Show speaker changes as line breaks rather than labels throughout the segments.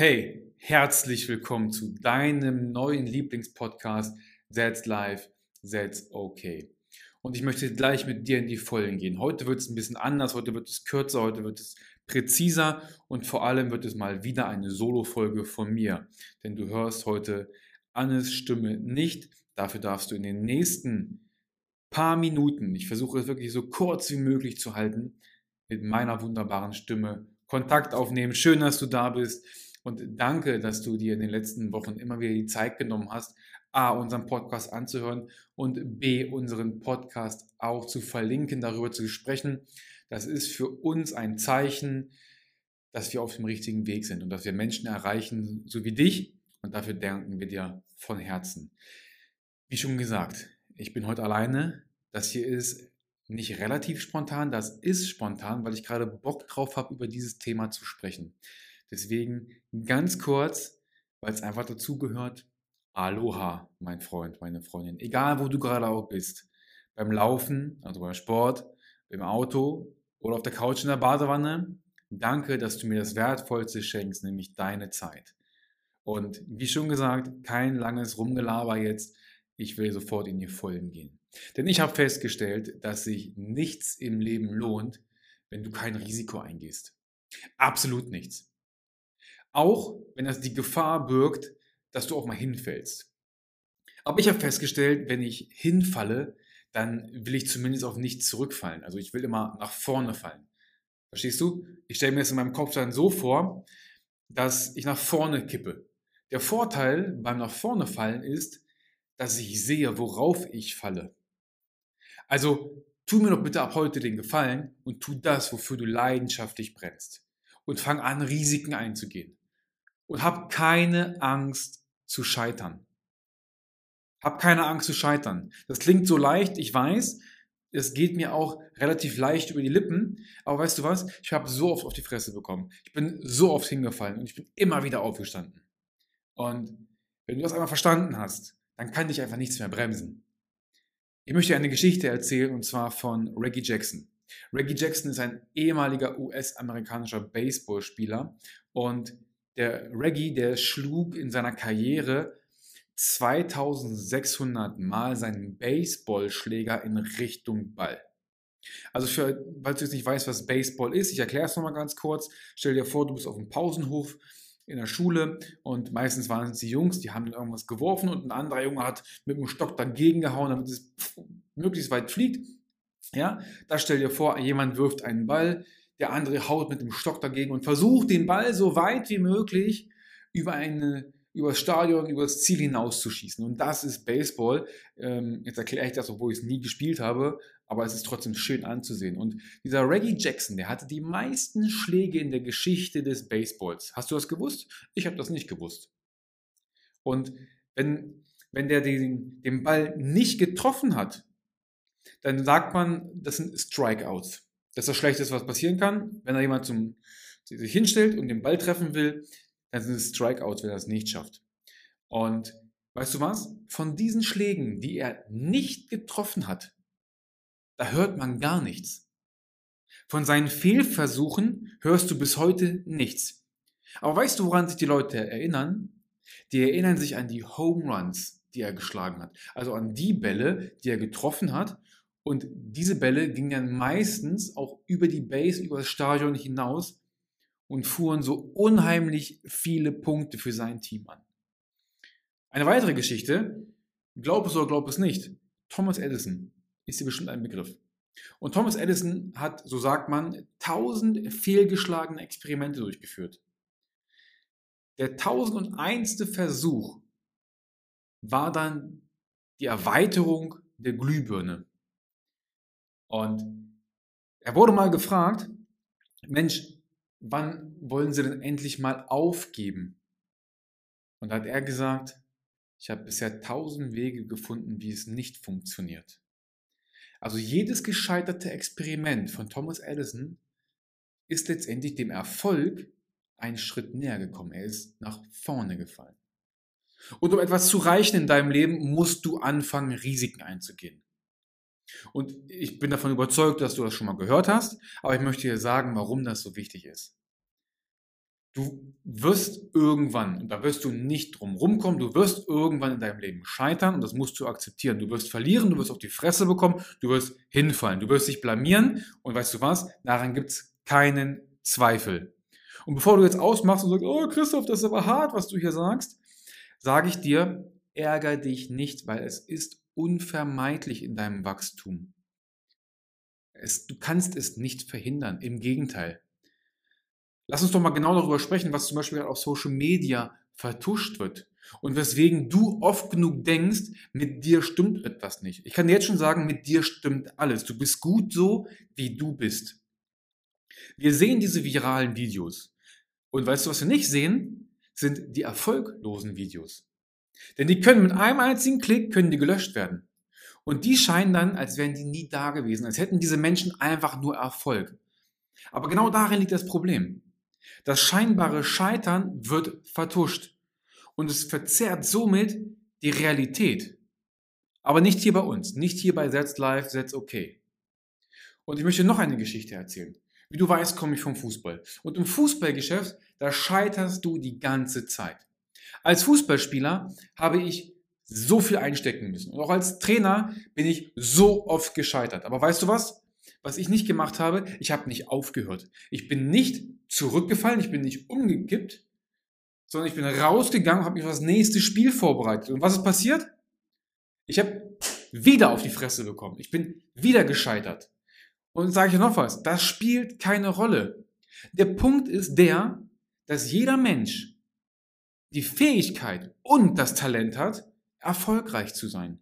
Hey, herzlich willkommen zu deinem neuen Lieblingspodcast That's Life, That's Okay. Und ich möchte gleich mit dir in die Vollen gehen. Heute wird es ein bisschen anders, heute wird es kürzer, heute wird es präziser und vor allem wird es mal wieder eine Solo-Folge von mir. Denn du hörst heute Annes Stimme nicht. Dafür darfst du in den nächsten paar Minuten, ich versuche es wirklich so kurz wie möglich zu halten, mit meiner wunderbaren Stimme Kontakt aufnehmen. Schön, dass du da bist. Und danke, dass du dir in den letzten Wochen immer wieder die Zeit genommen hast, A, unseren Podcast anzuhören und B, unseren Podcast auch zu verlinken, darüber zu sprechen. Das ist für uns ein Zeichen, dass wir auf dem richtigen Weg sind und dass wir Menschen erreichen, so wie dich. Und dafür danken wir dir von Herzen. Wie schon gesagt, ich bin heute alleine. Das hier ist nicht relativ spontan, das ist spontan, weil ich gerade Bock drauf habe, über dieses Thema zu sprechen. Deswegen ganz kurz, weil es einfach dazugehört. Aloha, mein Freund, meine Freundin. Egal, wo du gerade auch bist. Beim Laufen, also beim Sport, im Auto oder auf der Couch in der Badewanne. Danke, dass du mir das Wertvollste schenkst, nämlich deine Zeit. Und wie schon gesagt, kein langes Rumgelaber jetzt. Ich will sofort in die Vollen gehen. Denn ich habe festgestellt, dass sich nichts im Leben lohnt, wenn du kein Risiko eingehst. Absolut nichts. Auch wenn das die Gefahr birgt, dass du auch mal hinfällst. Aber ich habe festgestellt, wenn ich hinfalle, dann will ich zumindest auch nicht zurückfallen. Also ich will immer nach vorne fallen. Verstehst du? Ich stelle mir das in meinem Kopf dann so vor, dass ich nach vorne kippe. Der Vorteil beim nach vorne fallen ist, dass ich sehe, worauf ich falle. Also tu mir doch bitte ab heute den Gefallen und tu das, wofür du leidenschaftlich brennst. Und fang an, Risiken einzugehen. Und hab keine Angst zu scheitern. Hab keine Angst zu scheitern. Das klingt so leicht, ich weiß. Es geht mir auch relativ leicht über die Lippen. Aber weißt du was? Ich habe so oft auf die Fresse bekommen. Ich bin so oft hingefallen und ich bin immer wieder aufgestanden. Und wenn du das einmal verstanden hast, dann kann dich einfach nichts mehr bremsen. Ich möchte eine Geschichte erzählen und zwar von Reggie Jackson. Reggie Jackson ist ein ehemaliger US-amerikanischer Baseballspieler und der Reggie, der schlug in seiner Karriere 2600 Mal seinen Baseballschläger in Richtung Ball. Also für, falls du jetzt nicht weißt, was Baseball ist, ich erkläre es nochmal ganz kurz. Stell dir vor, du bist auf dem Pausenhof in der Schule und meistens waren es die Jungs, die haben irgendwas geworfen und ein anderer Junge hat mit dem Stock dagegen gehauen, damit es möglichst weit fliegt. Ja, da stell dir vor, jemand wirft einen Ball, der andere haut mit dem Stock dagegen und versucht den Ball so weit wie möglich über eine über das Stadion, über das Ziel hinauszuschießen. Und das ist Baseball. Ähm, jetzt erkläre ich das, obwohl ich es nie gespielt habe, aber es ist trotzdem schön anzusehen. Und dieser Reggie Jackson, der hatte die meisten Schläge in der Geschichte des Baseballs. Hast du das gewusst? Ich habe das nicht gewusst. Und wenn, wenn der den, den Ball nicht getroffen hat, dann sagt man, das sind Strikeouts. Das ist das Schlechteste, was passieren kann. Wenn da jemand zum, sich hinstellt und den Ball treffen will, dann sind es Strikeouts, wenn er das nicht schafft. Und weißt du was? Von diesen Schlägen, die er nicht getroffen hat, da hört man gar nichts. Von seinen Fehlversuchen hörst du bis heute nichts. Aber weißt du, woran sich die Leute erinnern? Die erinnern sich an die Home Runs, die er geschlagen hat. Also an die Bälle, die er getroffen hat und diese Bälle gingen dann meistens auch über die Base, über das Stadion hinaus und fuhren so unheimlich viele Punkte für sein Team an. Eine weitere Geschichte, glaub es oder glaub es nicht, Thomas Edison ist dir bestimmt ein Begriff. Und Thomas Edison hat, so sagt man, tausend fehlgeschlagene Experimente durchgeführt. Der tausendundeinste Versuch war dann die Erweiterung der Glühbirne. Und er wurde mal gefragt, Mensch, wann wollen Sie denn endlich mal aufgeben? Und hat er gesagt, ich habe bisher tausend Wege gefunden, wie es nicht funktioniert. Also jedes gescheiterte Experiment von Thomas Edison ist letztendlich dem Erfolg einen Schritt näher gekommen. Er ist nach vorne gefallen. Und um etwas zu reichen in deinem Leben, musst du anfangen, Risiken einzugehen. Und ich bin davon überzeugt, dass du das schon mal gehört hast, aber ich möchte dir sagen, warum das so wichtig ist. Du wirst irgendwann, und da wirst du nicht drum rumkommen, du wirst irgendwann in deinem Leben scheitern und das musst du akzeptieren. Du wirst verlieren, du wirst auf die Fresse bekommen, du wirst hinfallen, du wirst dich blamieren und weißt du was, daran gibt es keinen Zweifel. Und bevor du jetzt ausmachst und sagst, oh Christoph, das ist aber hart, was du hier sagst, sage ich dir, ärger dich nicht, weil es ist unvermeidlich in deinem Wachstum. Es, du kannst es nicht verhindern, im Gegenteil. Lass uns doch mal genau darüber sprechen, was zum Beispiel auf Social Media vertuscht wird und weswegen du oft genug denkst, mit dir stimmt etwas nicht. Ich kann dir jetzt schon sagen, mit dir stimmt alles. Du bist gut so, wie du bist. Wir sehen diese viralen Videos. Und weißt du, was wir nicht sehen? Sind die erfolglosen Videos. Denn die können mit einem einzigen Klick, können die gelöscht werden. Und die scheinen dann, als wären die nie da gewesen, als hätten diese Menschen einfach nur Erfolg. Aber genau darin liegt das Problem. Das scheinbare Scheitern wird vertuscht und es verzerrt somit die Realität. Aber nicht hier bei uns, nicht hier bei That's Life, That's Okay. Und ich möchte noch eine Geschichte erzählen. Wie du weißt, komme ich vom Fußball. Und im Fußballgeschäft, da scheiterst du die ganze Zeit. Als Fußballspieler habe ich so viel einstecken müssen. Und auch als Trainer bin ich so oft gescheitert. Aber weißt du was? Was ich nicht gemacht habe, ich habe nicht aufgehört. Ich bin nicht zurückgefallen, ich bin nicht umgekippt, sondern ich bin rausgegangen und habe mich auf das nächste Spiel vorbereitet. Und was ist passiert? Ich habe wieder auf die Fresse bekommen. Ich bin wieder gescheitert. Und sage ich noch was, das spielt keine Rolle. Der Punkt ist der, dass jeder Mensch die Fähigkeit und das Talent hat, erfolgreich zu sein.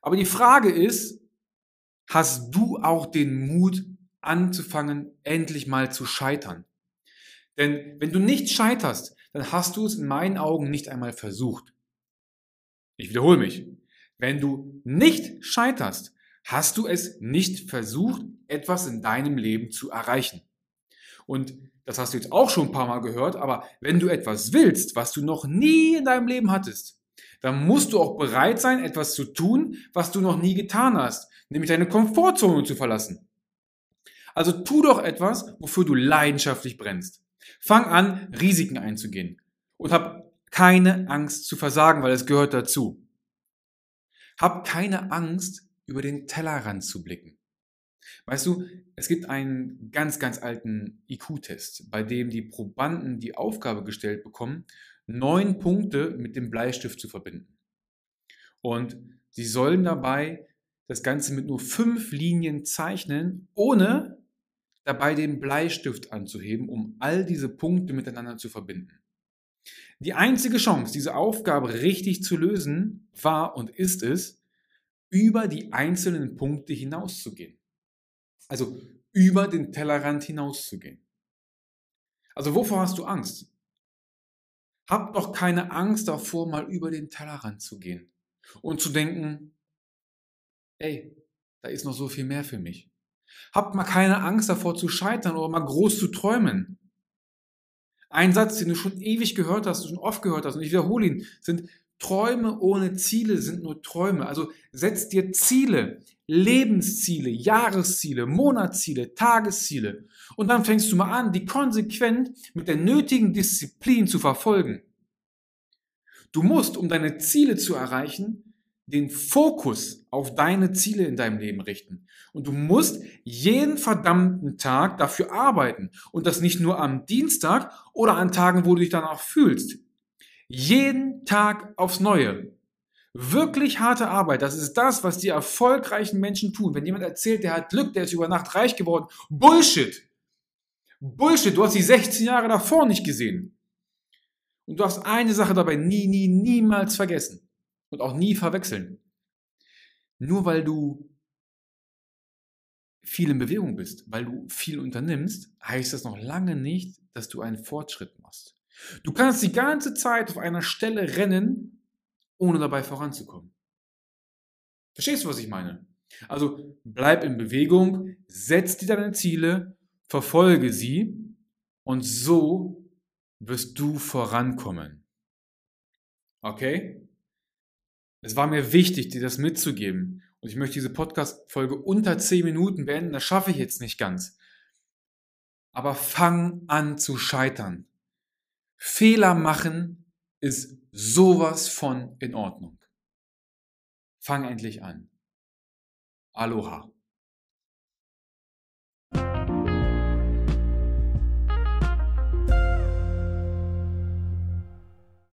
Aber die Frage ist, hast du auch den Mut anzufangen, endlich mal zu scheitern? Denn wenn du nicht scheiterst, dann hast du es in meinen Augen nicht einmal versucht. Ich wiederhole mich. Wenn du nicht scheiterst, hast du es nicht versucht, etwas in deinem Leben zu erreichen. Und das hast du jetzt auch schon ein paar Mal gehört, aber wenn du etwas willst, was du noch nie in deinem Leben hattest, dann musst du auch bereit sein, etwas zu tun, was du noch nie getan hast, nämlich deine Komfortzone zu verlassen. Also tu doch etwas, wofür du leidenschaftlich brennst. Fang an, Risiken einzugehen und hab keine Angst zu versagen, weil es gehört dazu. Hab keine Angst, über den Tellerrand zu blicken. Weißt du, es gibt einen ganz, ganz alten IQ-Test, bei dem die Probanden die Aufgabe gestellt bekommen, neun Punkte mit dem Bleistift zu verbinden. Und sie sollen dabei das Ganze mit nur fünf Linien zeichnen, ohne dabei den Bleistift anzuheben, um all diese Punkte miteinander zu verbinden. Die einzige Chance, diese Aufgabe richtig zu lösen, war und ist es, über die einzelnen Punkte hinauszugehen. Also über den Tellerrand hinauszugehen. Also wovor hast du Angst? Hab doch keine Angst davor, mal über den Tellerrand zu gehen und zu denken, ey, da ist noch so viel mehr für mich. Habt mal keine Angst davor zu scheitern oder mal groß zu träumen. Ein Satz, den du schon ewig gehört hast, schon oft gehört hast, und ich wiederhole ihn, sind Träume ohne Ziele sind nur Träume. Also setz dir Ziele, Lebensziele, Jahresziele, Monatsziele, Tagesziele. Und dann fängst du mal an, die konsequent mit der nötigen Disziplin zu verfolgen. Du musst, um deine Ziele zu erreichen, den Fokus auf deine Ziele in deinem Leben richten. Und du musst jeden verdammten Tag dafür arbeiten. Und das nicht nur am Dienstag oder an Tagen, wo du dich danach fühlst. Jeden Tag aufs Neue. Wirklich harte Arbeit, das ist das, was die erfolgreichen Menschen tun. Wenn jemand erzählt, der hat Glück, der ist über Nacht reich geworden, Bullshit. Bullshit, du hast die 16 Jahre davor nicht gesehen. Und du darfst eine Sache dabei nie, nie, niemals vergessen und auch nie verwechseln. Nur weil du viel in Bewegung bist, weil du viel unternimmst, heißt das noch lange nicht, dass du einen Fortschritt machst. Du kannst die ganze Zeit auf einer Stelle rennen ohne dabei voranzukommen. Verstehst du, was ich meine? Also bleib in Bewegung, setz dir deine Ziele, verfolge sie und so wirst du vorankommen. Okay? Es war mir wichtig, dir das mitzugeben. Und ich möchte diese Podcast-Folge unter 10 Minuten beenden. Das schaffe ich jetzt nicht ganz. aber fang an zu scheitern. Fehler machen ist sowas von in Ordnung. Fang endlich an. Aloha.